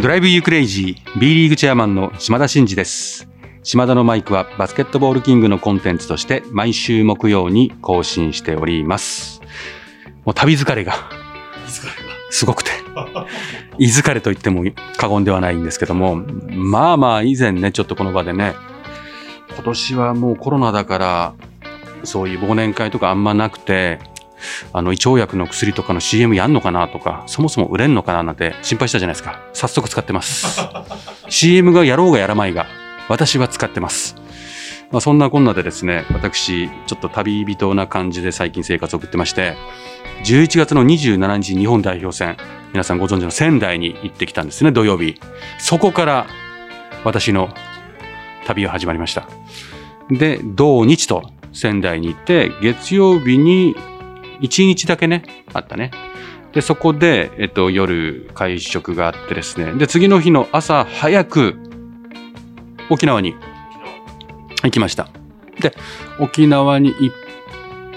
ドライブユークレイジー B リーグチェアマンの島田真二です。島田のマイクはバスケットボールキングのコンテンツとして毎週木曜に更新しております。もう旅疲れがすごくて、居疲れと言っても過言ではないんですけども、まあまあ以前ね、ちょっとこの場でね、今年はもうコロナだから、そういう忘年会とかあんまなくて、あの胃腸薬の薬とかの CM やんのかなとか、そもそも売れんのかななんて心配したじゃないですか。早速使ってます。CM がやろうがやらまいが、私は使ってます。まあ、そんなこんなでですね、私、ちょっと旅人な感じで最近生活を送ってまして、11月の27日日本代表戦、皆さんご存知の仙台に行ってきたんですね、土曜日。そこから私の旅が始まりました。で、土日と仙台に行って、月曜日に1日だけね、あったね。で、そこで、えっと、夜会食があってですね。で、次の日の朝早く沖縄に行きました。で、沖縄に一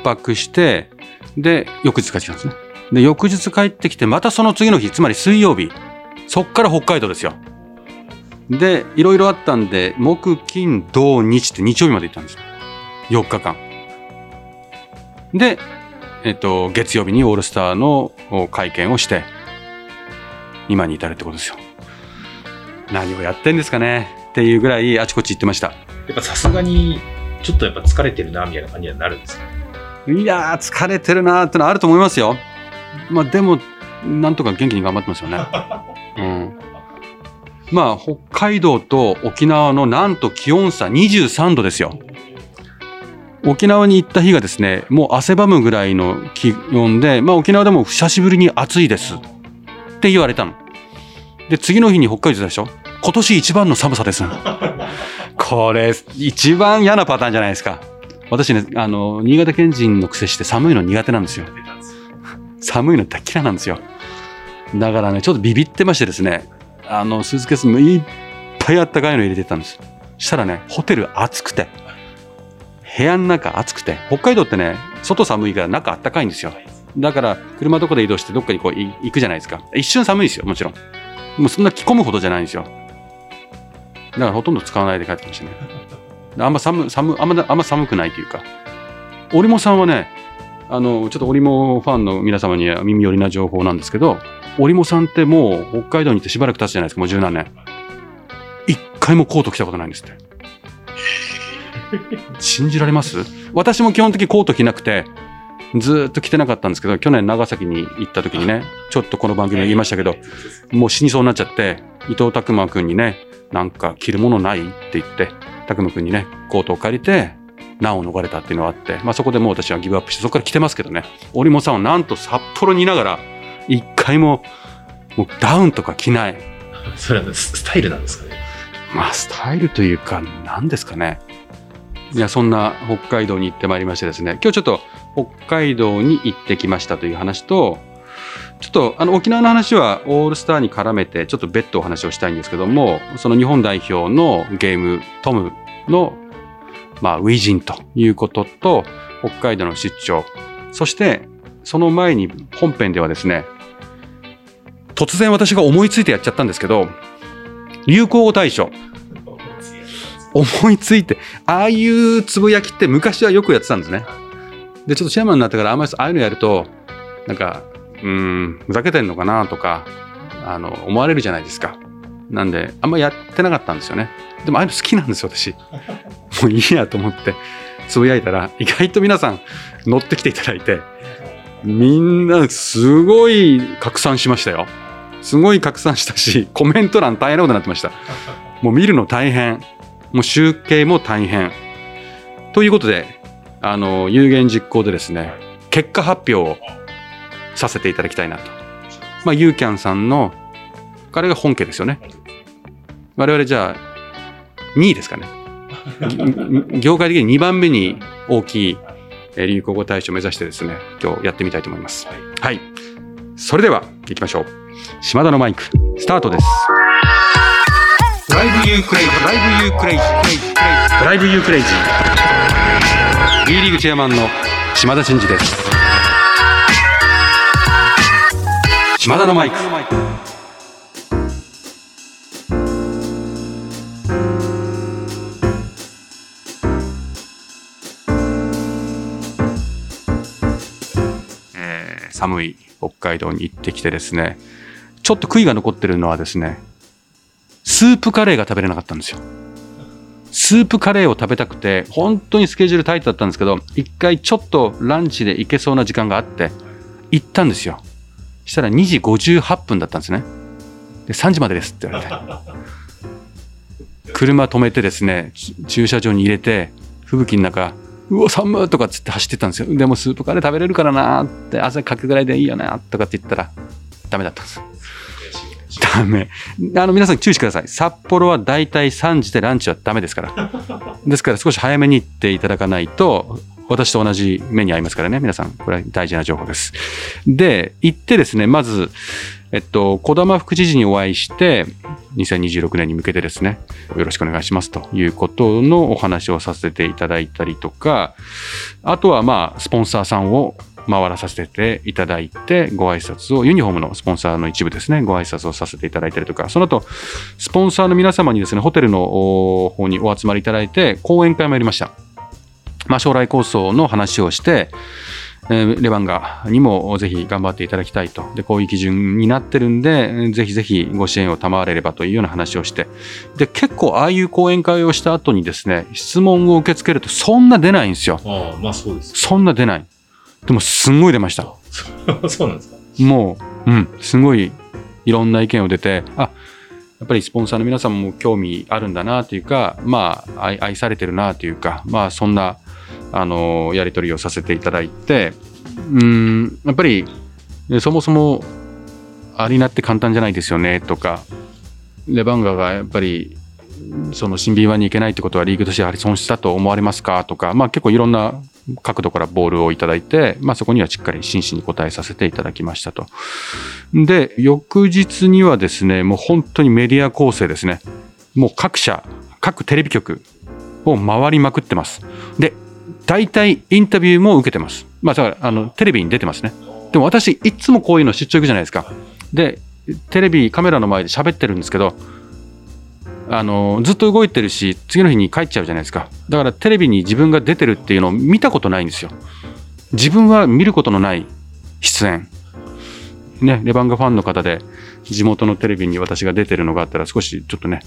泊して、で、翌日帰ってきたんですね。で、翌日帰ってきて、またその次の日、つまり水曜日、そっから北海道ですよ。で、いろいろあったんで、木、金、土、日って日曜日まで行ったんですよ。4日間。で、えっと、月曜日にオールスターのお会見をして、今に至るってことですよ。何をやってんですかねっていうぐらいあちこち行ってました。やっぱさすがに、ちょっとやっぱ疲れてるな、みたいな感じにはなるんですか？いやー、疲れてるなーってのはあると思いますよ。まあでも、なんとか元気に頑張ってますよね。うん。まあ、北海道と沖縄のなんと気温差23度ですよ。沖縄に行った日がですね、もう汗ばむぐらいの気温で、まあ沖縄でも久しぶりに暑いですって言われたの。で、次の日に北海道でしょ今年一番の寒さです。これ、一番嫌なパターンじゃないですか。私ね、あの、新潟県人の癖して寒いの苦手なんですよ。寒いの大嫌いなんですよ。だからね、ちょっとビビってましてですね、あの、スーツケースもいっぱいあったかいの入れてたんです。したらね、ホテル暑くて、部屋の中暑くて、北海道ってね、外寒いから中あったかいんですよ。だから、車とかで移動してどっかにこう行くじゃないですか。一瞬寒いですよ、もちろん。もうそんな着込むほどじゃないんですよ。だからほとんど使わないで帰ってきましたね。あんま寒、寒、あんま、あんま寒くないというか。織茂さんはね、あの、ちょっと織茂ファンの皆様には耳寄りな情報なんですけど、織茂さんってもう北海道に行ってしばらく経つじゃないですか、もう十何年。一回もコート着たことないんですって。信じられます？私も基本的にコート着なくて、ずーっと着てなかったんですけど、去年長崎に行った時にね、ちょっとこの番組で言いましたけど、もう死にそうになっちゃって、伊藤拓磨君にね、なんか着るものないって言って、拓磨君にね、コートを借りて、難を逃れたっていうのがあって、まあそこでもう私はギブアップして、そこから着てますけどね、織茂さんはなんと札幌にいながら、一回も、もうダウンとか着ない。それはススタイルなんですかね。まあスタイルというか、何ですかね。いや、そんな北海道に行ってまいりましてですね、今日ちょっと北海道に行ってきましたという話と、ちょっとあの沖縄の話はオールスターに絡めてちょっと別途お話をしたいんですけども、その日本代表のゲームトムのまあ初陣ということと、北海道の出張、そしてその前に本編ではですね、突然私が思いついてやっちゃったんですけど、流行語大賞。思いついて、ああいうつぶやきって昔はよくやってたんですね。で、ちょっとチェアマンになってからあんまりああいうのやると、なんか、うーん、ふざけてんのかなとか、あの、思われるじゃないですか。なんで、あんまやってなかったんですよね。でもああいうの好きなんですよ、私。もういいやと思って、つぶやいたら、意外と皆さん乗ってきていただいて、みんなすごい拡散しましたよ。すごい拡散したし、コメント欄大変なことになってました。もう見るの大変。もう集計も大変。ということで、あの、有言実行でですね、結果発表をさせていただきたいなと。まあ、ユーキャンさんの、彼が本家ですよね。我々じゃあ、2位ですかね。業界的に2番目に大きい流行語大賞を目指してですね、今日やってみたいと思います。はい。それでは、行きましょう。島田のマイク、スタートです。 Drive you crazy。Drive you crazy。Drive you crazy B リーグチェアマンの島田真二です。島田のマイク、寒い北海道に行ってきてですねちょっと悔いが残ってるのはですねスープカレーが食べれなかったんですよ。スープカレーを食べたくて、本当にスケジュールタイトだったんですけど、一回ちょっとランチで行けそうな時間があって、行ったんですよ。したら2時58分だったんですね。で、3時までですって言われて。車止めてですね、駐車場に入れて、吹雪の中、うわ、寒いとかっつって走ってたんですよ。でもスープカレー食べれるからなーって、汗かくぐらいでいいよなとかって言ったら、ダメだったんです。ダメ。あの、皆さん注意してください。札幌はだいたい3時でランチはダメですから。ですから少し早めに行っていただかないと、私と同じ目に遭いますからね。皆さん、これは大事な情報です。で、行ってですね、まず、えっと、小玉副知事にお会いして、2026年に向けてですね、よろしくお願いしますということのお話をさせていただいたりとか、あとはまあ、スポンサーさんを回らさせていただいて、ご挨拶を、ユニフォームのスポンサーの一部ですね、ご挨拶をさせていただいたりとか、その後、スポンサーの皆様にですね、ホテルのお方にお集まりいただいて、講演会もやりました。まあ、将来構想の話をして、えーレバンガにもぜひ頑張っていただきたいと。で、こういう基準になってるんで、えーぜひぜひご支援を賜れればというような話をして。で、結構ああいう講演会をした後にですね、質問を受け付けるとそんな出ないんですよ。ああ、まあそうです。そんな出ない。でもすんごい出ました。そうなんですか。もう、うん、すごいいろんな意見を出て、あ、やっぱりスポンサーの皆さんも興味あるんだなというか、まあ、愛愛されてるなというか、まあ、そんな、あの、やり取りをさせていただいて、うん、やっぱり、そもそも、アリーナって簡単じゃないですよね、とか、レバンガがやっぱり、その新 B1 に行けないってことはリーグとしてやはり損失だと思われますかとか、まあ結構いろんな角度からボールをいただいて、まあそこにはしっかり真摯に答えさせていただきましたと。で、翌日にはですね、もう本当にメディア構成ですね。もう各社、各テレビ局を回りまくってます。で、大体インタビューも受けてます。まあだから、あの、テレビに出てますね。でも私、いつもこういうの出張行くじゃないですか。で、テレビ、カメラの前で喋ってるんですけど、あのずっと動いてるし次の日に帰っちゃうじゃないですか。だからテレビに自分が出てるっていうのを見たことないんですよ。自分は見ることのない出演。ねレバンガファンの方で地元のテレビに私が出てるのがあったら少しちょっとね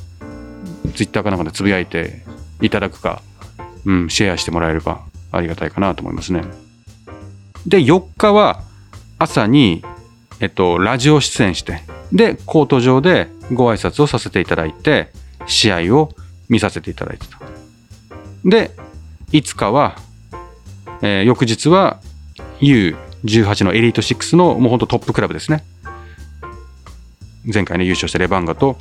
ツイッターかなんかでつぶやいていただくか、うん、シェアしてもらえればありがたいかなと思いますね。で4日は朝にえっとラジオ出演してでコート上でご挨拶をさせていただいて試合を見させていただいてた。で、5日は、えー翌日は U18 のエリート6のもう本当トップクラブですね。前回ね優勝したレバンガと、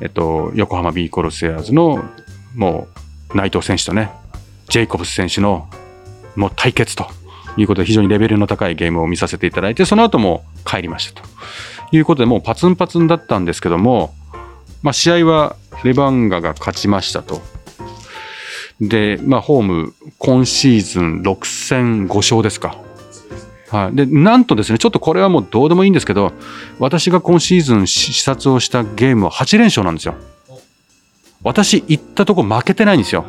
えっと、横浜ビーコルセアーズのもう内藤選手とね、ジェイコブス選手のもう対決ということで非常にレベルの高いゲームを見させていただいて、その後も帰りましたということでもうパツンパツンだったんですけども、まあ、試合はレバンガが勝ちましたと。で、まあ、ホーム、今シーズン6戦5勝ですか。はい。で、なんとですね、ちょっとこれはもうどうでもいいんですけど、私が今シーズン視察をしたゲームは8連勝なんですよ。私行ったとこ負けてないんですよ。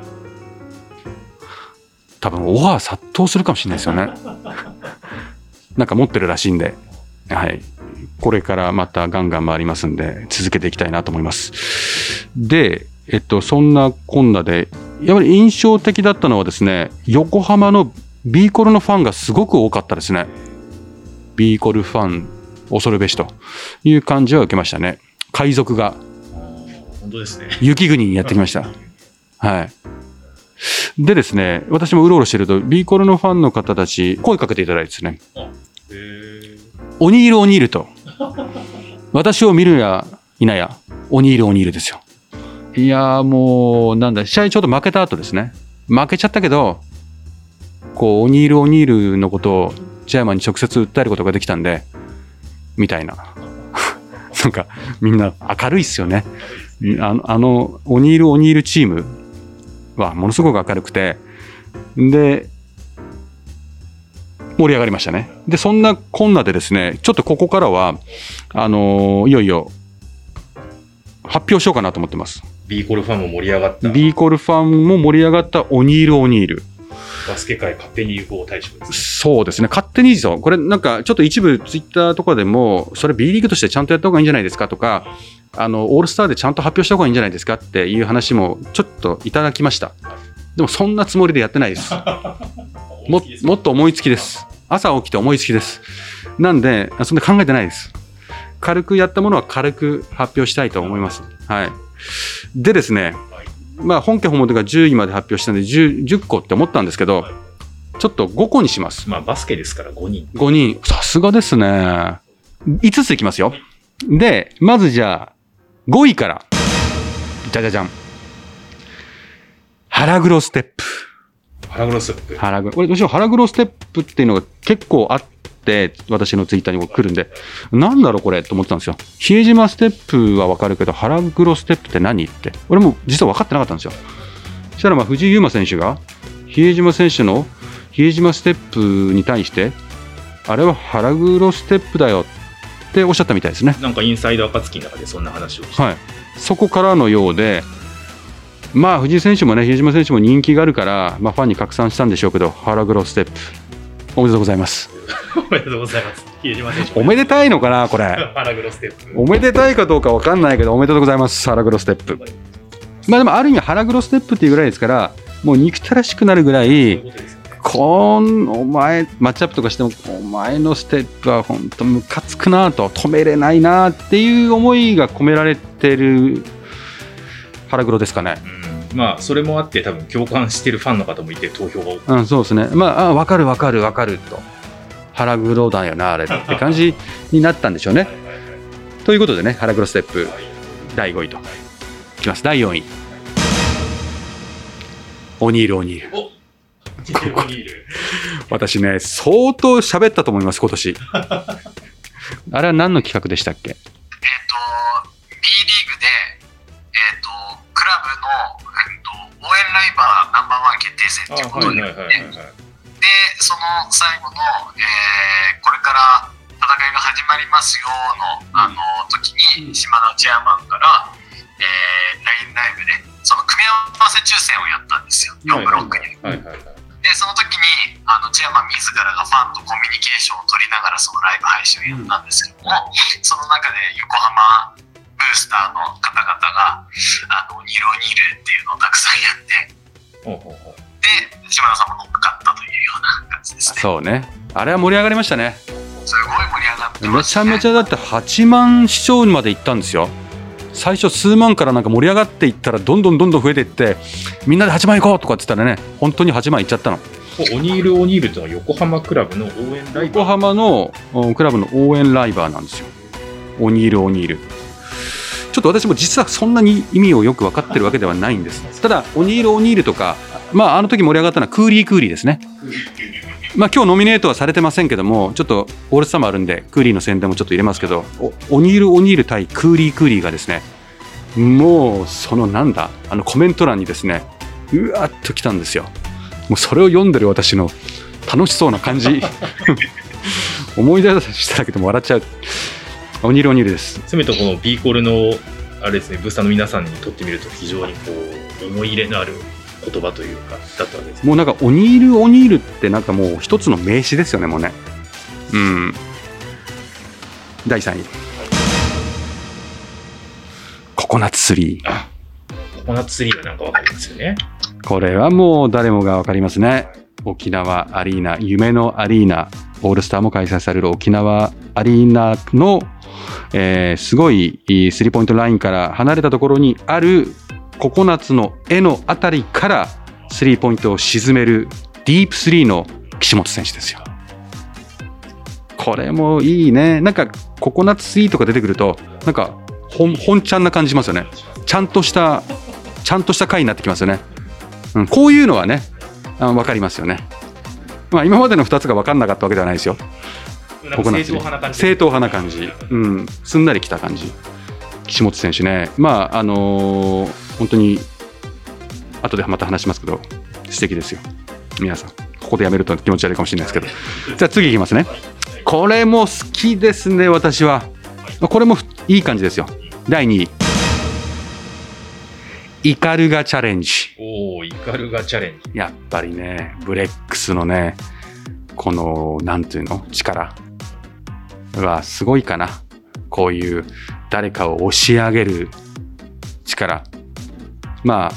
多分、オファー殺到するかもしれないですよね。なんか持ってるらしいんで、はい。これからまたガンガン回りますんで、続けていきたいなと思います。で、えっと、そんなこんなで、やっぱり印象的だったのはですね、横浜の B コルのファンがすごく多かったですね。B コルファン、恐るべしという感じは受けましたね。海賊が本当ですね。雪国にやってきました。はい。でですね、私もうろうろしてると、B コルのファンの方たち、声かけていただいてですね、へえ。オニール・オニールと。私を見るや否や、オニール・オニールですよ。いやーもう、なんだ、試合ちょっと負けた後ですね。負けちゃったけど、こう、オニール・オニールのことをジャイマンに直接訴えることができたんで、みたいな。なんか、みんな明るいっすよね。あの、あのオニール・オニールチームはものすごく明るくて、で、盛り上がりましたね。で、そんなこんなでですね、ちょっとここからは、あのいよいよ、発表しようかなと思ってます。B コルファンも盛り上がった。B コルファンも盛り上がったオニール・オニール。バスケ界勝手に有効対象ですね。そうですね、勝手にいいですよ。これなんか、ちょっと一部ツイッターとかでも、それ B リーグとしてちゃんとやった方がいいんじゃないですかとか、あの、オールスターでちゃんと発表した方がいいんじゃないですかっていう話もちょっといただきました。でもそんなつもりでやってないです。ももっと思いつきです。朝起きて思いつきです。なんで、そんな考えてないです。軽くやったものは軽く発表したいと思います。はい。でですね、まあ本家本元が10位まで発表したんで 10, 10個って思ったんですけど、ちょっと5個にします。まあ、バスケですから5人。5人。さすがですね。5ついきますよ。で、まずじゃあ、5位から。じゃじゃじゃん。腹黒ステップ。腹黒スープ。腹黒。これ、どうしよう、腹黒ステップっていうのが結構あって、私のツイッターにも来るんで、なんだろうこれと思ってたんですよ。比江島ステップはわかるけど、腹黒ステップって何って。俺も実は分かってなかったんですよ。そしたら、まあ、藤井優馬選手が、比江島選手の比江島ステップに対して、あれは腹黒ステップだよっておっしゃったみたいですね。なんかインサイド暁の中でそんな話をはい、そこからのようで、まあ、藤井選手もね、比江島選手も人気があるから、まあ、ファンに拡散したんでしょうけど、腹黒ステップ、おめでとうございます。おめでとうございます。おめでたいのかな、これ。おめでたいかどうかわかんないけど、おめでとうございます、腹黒ステップ。まあ、でも、ある意味、腹黒ステップっていうぐらいですから、もう憎たらしくなるぐらいこんお前、マッチアップとかしても、お前のステップは本当ムカつくなと、止めれないなっていう思いが込められてる腹黒ですかね。うん、まあ、それもあって、多分共感してるファンの方もいて、投票が多くうん、そうですね。まあ、あ分かる分かる分かると。腹黒だよな、あれって感じになったんでしょうね。ということでね、腹黒ステップ第5位と。いきます、第4位。オニール、オニール。私ね、相当喋ったと思います、今年。あれは何の企画でしたっけ？えっ、と、B リーグで、えっ、と、クラブの、えっと応援ライバーナンバーワン決定戦あということで。で、その最後の、えーこれから戦いが始まりますよの、あの時に、島田チェアマンから、えー、LINE ライブで、その組み合わせ抽選をやったんですよ、4ブロックに。で、その時に、あの、チェアマン自らがファンとコミュニケーションを取りながら、そのライブ配信をやったんですけども、その中で横浜ブースターの方々が、あの、ニロニルっていうのをたくさんやって、ほうほうほうで、島田さんも乗っかったというような感じですね。そうね。あれは盛り上がりましたね。すごい盛り上がってめます、ね。ちゃめちゃだって8万視聴まで行ったんですよ。最初数万からなんか盛り上がっていったらどんどんどんどん増えていってみんなで8万行こうとかって言ったらね本当に8万いっちゃったのオニール・オニールというのは横浜クラブの応援ライブ横浜のうんクラブの応援ライバーなんですよオニールオニールちょっと私も実はそんなに意味をよく分かってるわけではないんです。ただオニールオニールとかまああの時盛り上がったのはクーリークーリーですね。まあ今日ノミネートはされてませんけどもちょっとオールスターもあるんでクーリーの宣伝もちょっと入れますけどオニール・オニール対クーリー・クーリーがですねもうそのなんだあのコメント欄にですねうわっと来たんですよ。もうそれを読んでる私の楽しそうな感じ。思い出しただけでも笑っちゃう。オニール・オニールです。せめてこの B コールのあれですねブースターの皆さんにとってみると非常にこう思い入れのある言葉というかだったわけですね。もうなんかオニール・オニールってなんかもう一つの名詞ですよねもうね。うん。第3位。ココナッツツリー。あココナッツツリーはなんかわかりますよね。これはもう誰もが分かりますね。沖縄アリーナ、夢のアリーナ、オールスターも開催される沖縄アリーナの、えーすごいスリーポイントラインから離れたところにあるココナッツの絵のあたりからスリーポイントを沈めるディープスリーの岸本選手ですよ。これもいいね。なんかココナッツスリーとか出てくると、なんか本本ちゃんな感じしますよね。ちゃんとした、ちゃんとした回になってきますよね。うん、こういうのはね、あ分かりますよね。まあ、今までの2つが分かんなかったわけではないですよ。正統派な感じ正統派な感じ、うん、すんなりきた感じ。岸本選手ね、まああのー本当に後でまた話しますけど、素敵ですよ。皆さん、ここでやめると気持ち悪いかもしれないですけど。じゃあ次いきますね。これも好きですね、私は。これもいい感じですよ。第2位。イカルガチャレンジ。おおイカルガチャレンジ。やっぱりね、ブレックスのね、この、なんていうの？力はすごいかな。こういう誰かを押し上げる力。まあ、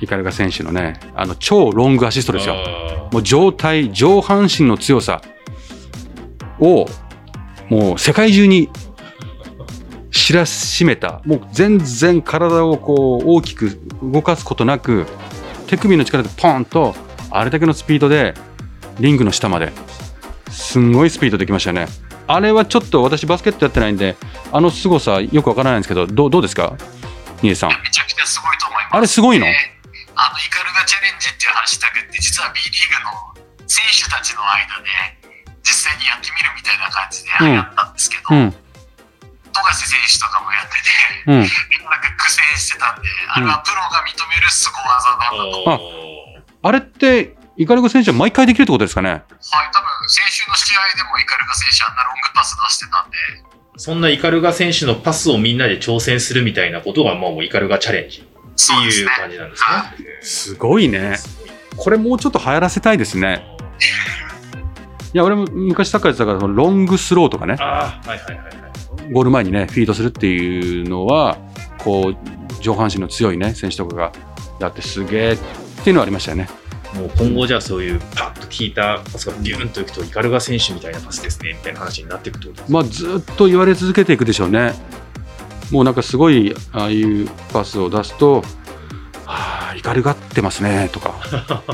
イカルガ選手のね、あの超ロングアシストですよ。あもう状態、上半身の強さを、もう世界中に知らしめた、もう全然体をこう大きく動かすことなく、手首の力でポンと、あれだけのスピードで、リングの下まで、すんごいスピードできましたよね。あれはちょっと私バスケットやってないんで、あの凄さよくわからないんですけど、どうどうですか？ニエさん。めちゃくちゃすごいと思います。あれすごいの？であのイカルガチャレンジっていうハッシュタグって実は B リーグの選手たちの間で実際にやってみるみたいな感じで流行ったんですけど、うん、富樫選手とかもやってて、うん。なんか苦戦してたんで、あれはプロが認める凄技なんだと。ああれって、イカルガ選手は毎回できるってことですかね？はい、多分先週の試合でもイカルガ選手あんなロングパス出してたんで、そんなイカルガ選手のパスをみんなで挑戦するみたいなことが、もうイカルガチャレンジっていう。感じなんですね。すごいね。これもうちょっと流行らせたいですね。いや、俺も昔サッカーやってたから、そのロングスローとかね、あはいはいはい。ゴール前にね、フィードするっていうのは、こう、上半身の強いね、選手とかがやってすげえっていうのはありましたよね。もう今後じゃあそういうパッと効いたパスがビューンといくとイカルガ選手みたいなパスですねみたいな話になっていくとまあ、ずっと言われ続けていくでしょうね。もうなんかすごい、ああいうパスを出すと、はあ、イカルガってますね、とか。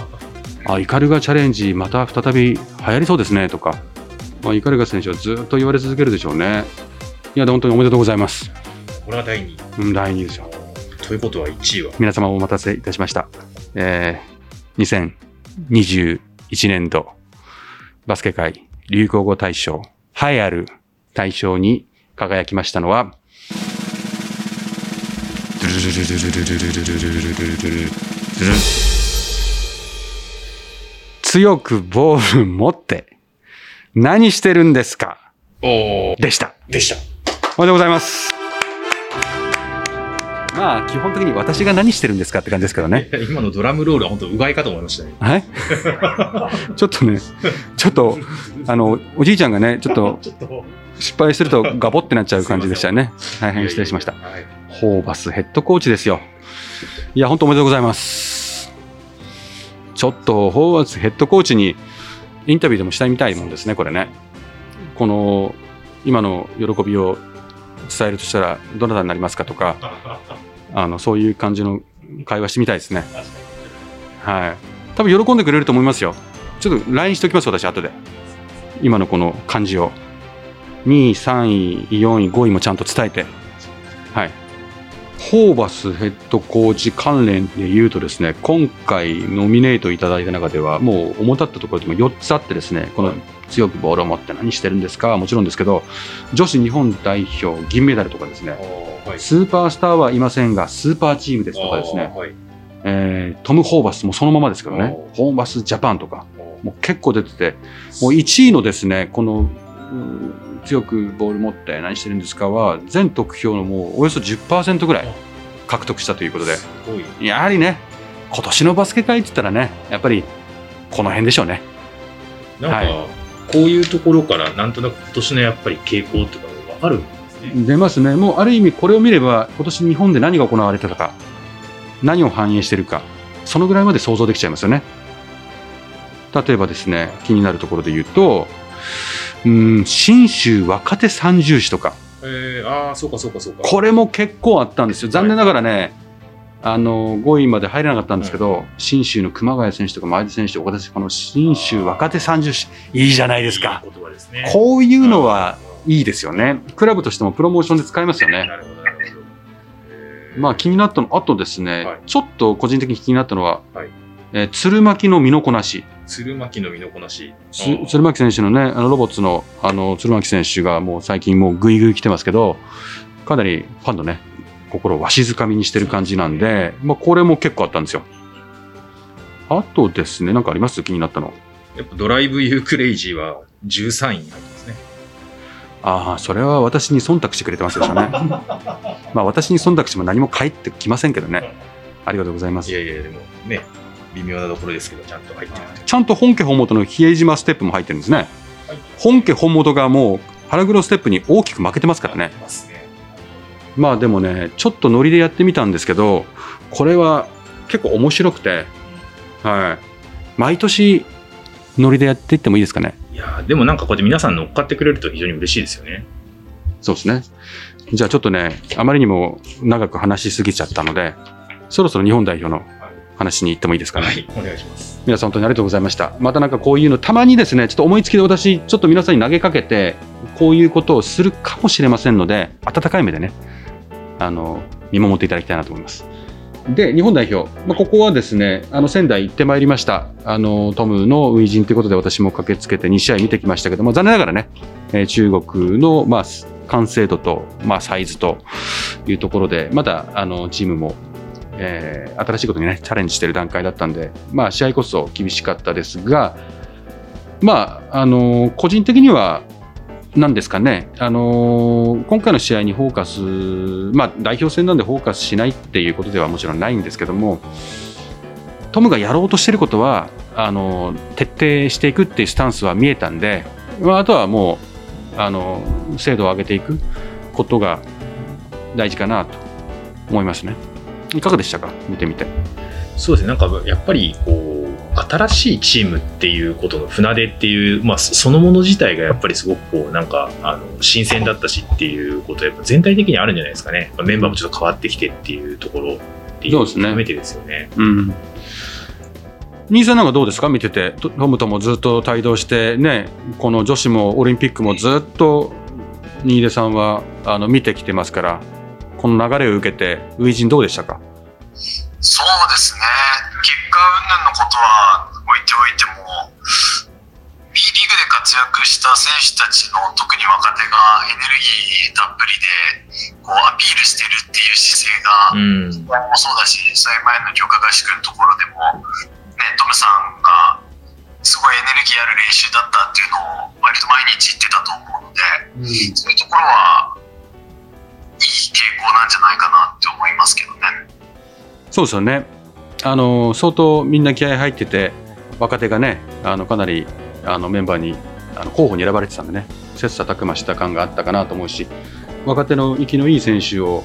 あ、イカルガチャレンジ、また再び流行りそうですね、とか。まあ、イカルガ選手はずっと言われ続けるでしょうね。いや、で本当におめでとうございます。これが第2位。うん、第2位ですよ。ということは1位は？皆様お待たせいたしました。えー、2021年度バスケ界流行語大賞、栄えある大賞に輝きましたのは、強くボール持って何してるんですか？おでした。でした。おめでとうございます。まあ、基本的に私が何してるんですかって感じですけどね。今のドラムロールは本当うがいかと思いましたね。はい ちょっとね、ちょっと、あの、おじいちゃんがね、ちょっと失敗するとガボってなっちゃう感じでしたよね。大変失礼しました。はいホーバスヘッドコーチですよ。いや、本当おめでとうございます。ちょっと、ホーバスヘッドコーチにインタビューでもしたいみたいもんですね、これね。この、今の喜びを伝えるとしたら、どなたになりますかとか、あの、そういう感じの会話してみたいですね。はい。多分喜んでくれると思いますよ。ちょっと LINE しておきます、私、後で。今のこの感じを。2位、3位、4位、5位もちゃんと伝えて。はい。ホーバスヘッドコーチ関連で言うとですね、今回ノミネートいただいた中では、もう主だったところでも4つあってですね、この強くボールを持って何してるんですか？はもちろんですけど、女子日本代表銀メダルとかですね、はい。スーパースターはいませんが、スーパーチームですとかですね、はい。えートム・ホーバスもそのままですけどね。お、ホーバスジャパンとか、もう結構出てて、もう1位のですね、この、うん強くボール持って何してるんですかは、全得票のもうおよそ10%ぐらい獲得したということで。やはりね、今年のバスケ界って言ったらね、やっぱりこの辺でしょうね。なんか、はいこういうところからなんとなく今年のやっぱり傾向っていうか分かるんですね。出ますね。もうある意味これを見れば、今年日本で何が行われてたか、何を反映してるか、そのぐらいまで想像できちゃいますよね。例えばですね、気になるところで言うと、うん、信州若手三重士とか、えー、ああ、そうかそうかそうか。これも結構あったんですよ。残念ながらね、あの5位まで入れなかったんですけど、信州の熊谷選手とか前田選手とか、私、この信州若手三重士、いいじゃないですか。いい言葉ですね。こういうのはいいですよね。クラブとしてもプロモーションで使えますよね。まあ気になったの、あとですね、はいちょっと個人的に気になったのは、はいえー鶴巻の身のこなし。鶴巻の身のこなし。鶴巻選手のね、あのロボッツのあの鶴巻選手がもう最近もうグイグイ来てますけど、かなりファンのね、心をわしづかみにしてる感じなんで、まあこれも結構あったんですよ。あとですね、なんかあります？気になったの。やっぱドライブユークレイジーは13位に入ってますね。ああ、それは私に忖度してくれてますでしょうね。まあ私に忖度しても何も返ってきませんけどね。ありがとうございますい。やいや、でもね、微妙なところですけど、ちゃんと入ってると。ちゃんと本家本元の比江島ステップも入ってるんですね。はい本家本元がもう腹黒ステップに大きく負けてますからね。まあでもね、ちょっとノリでやってみたんですけど、これは結構面白くて、はい。毎年ノリでやっていってもいいですかね。いやーでもなんかこうやって皆さん乗っかってくれると非常に嬉しいですよね。そうですね。じゃあちょっとね、あまりにも長く話しすぎちゃったので、そろそろ日本代表の話に行ってもいいですかね？はい、お願いします。皆さん本当にありがとうございました。またなんかこういうの、たまにですね、ちょっと思いつきで私、ちょっと皆さんに投げかけて、こういうことをするかもしれませんので、温かい目でね、あの、見守っていただきたいなと思います。で、日本代表、まあ、ここはですね、あの仙台行ってまいりました。あの、トムの初陣ということで私も駆けつけて2試合見てきましたけども、残念ながらね、えー中国の、まあ、完成度と、まあ、サイズというところで、まだ、あの、チームも、えー新しいことにね、チャレンジしている段階だったんで、まあ、試合こそ厳しかったですが、まあ、あの個人的には、なんですかね、あの今回の試合にフォーカス、まあ、代表戦なんでフォーカスしないっていうことではもちろんないんですけども、トムがやろうとしていることは、あの徹底していくっていうスタンスは見えたんで、まあ、あとはもう、あの精度を上げていくことが大事かなと思いますね。いかがでしたか、見てみて。そうですね、なんかやっぱりこう、新しいチームっていうことの船出っていう、まあ、そそのもの自体がやっぱりすごくこう、なんか、あの、新鮮だったしっていうことはやっぱ全体的にあるんじゃないですかね。まあメンバーもちょっと変わってきてっていうところっていうそうですね含めてですよね。うん。兄さんなんかどうですか？見てて、トトムともずっと帯同してね、この女子もオリンピックもずっと新出さんはあの見てきてますから、この流れを受けて、初陣どうでしたか？そうですね、結果云々のことは置いておいても、B リーグで活躍した選手たちの特に若手がエネルギーたっぷりでこうアピールしてるっていう姿勢が、うん。もそうだし、それ前の強化合宿のところでも、ね、トムさんがすごいエネルギーある練習だったっていうのを割と毎日言ってたと思うので、そういうところは傾向なんじゃないかなって思いますけどね。そうですよね。あの相当みんな気合い入ってて、若手がね、あのかなりあのメンバーにあの候補に選ばれてたんでね、切磋琢磨した感があったかなと思うし、若手の生きのいい選手を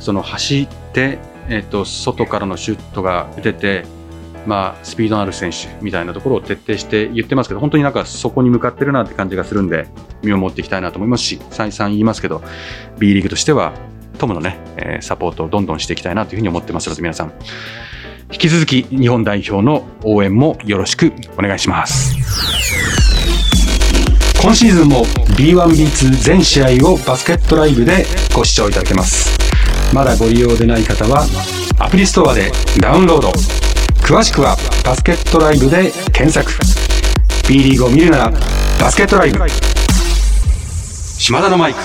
その走って、えっと外からのシュートが打てて、まあ、スピードのある選手みたいなところを徹底して言ってますけど、本当になんかそこに向かってるなって感じがするんで、見守っていきたいなと思いますし、再三言いますけど、B リーグとしては、トムのね、えサポートをどんどんしていきたいなというふうに思ってますので、皆さん、引き続き日本代表の応援もよろしくお願いします。今シーズンも B1B2 全試合をバスケットライブでご視聴いただけます。まだご利用でない方は、アプリストアでダウンロード。詳しくはバスケットライブで検索。B リーグを見るならバスケットライブ。島田のマイク。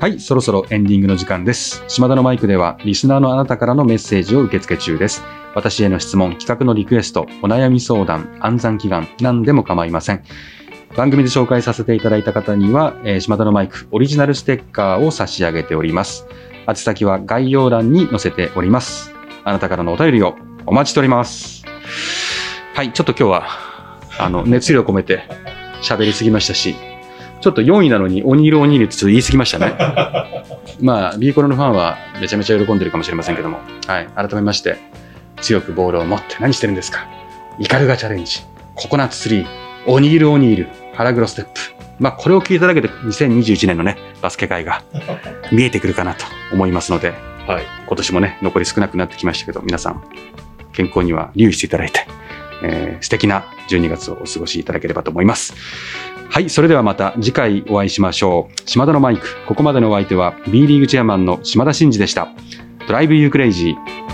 はい、そろそろエンディングの時間です。島田のマイクでは、リスナーのあなたからのメッセージを受け付け中です。私への質問、企画のリクエスト、お悩み相談、暗算祈願、何でも構いません。番組で紹介させていただいた方には、えー島田のマイクオリジナルステッカーを差し上げております。宛先は概要欄に載せております。あなたからのお便りをお待ちしております。はい、ちょっと今日は、あの、熱量込めて喋りすぎましたし、ちょっと4位なのにオニールオニールってちょっと言い過ぎましたね。まあ、ビーコロのファンはめちゃめちゃ喜んでるかもしれませんけども、はい、改めまして、強くボールを持って何してるんですかイカルガチャレンジ、ココナッツ3、オニールオニール、腹黒ステップ。まあ、これを聞いただけで2021年のね、バスケ界が 見えてくるかなと思いますので、はい。今年もね、残り少なくなってきましたけど、皆さん、健康には留意していただいて、えー素敵な12月をお過ごしいただければと思います。はい、それではまた次回お会いしましょう。島田のマイク、ここまでのお相手は B リーグチェアマンの島田真二でした。ドライブユークレイジー。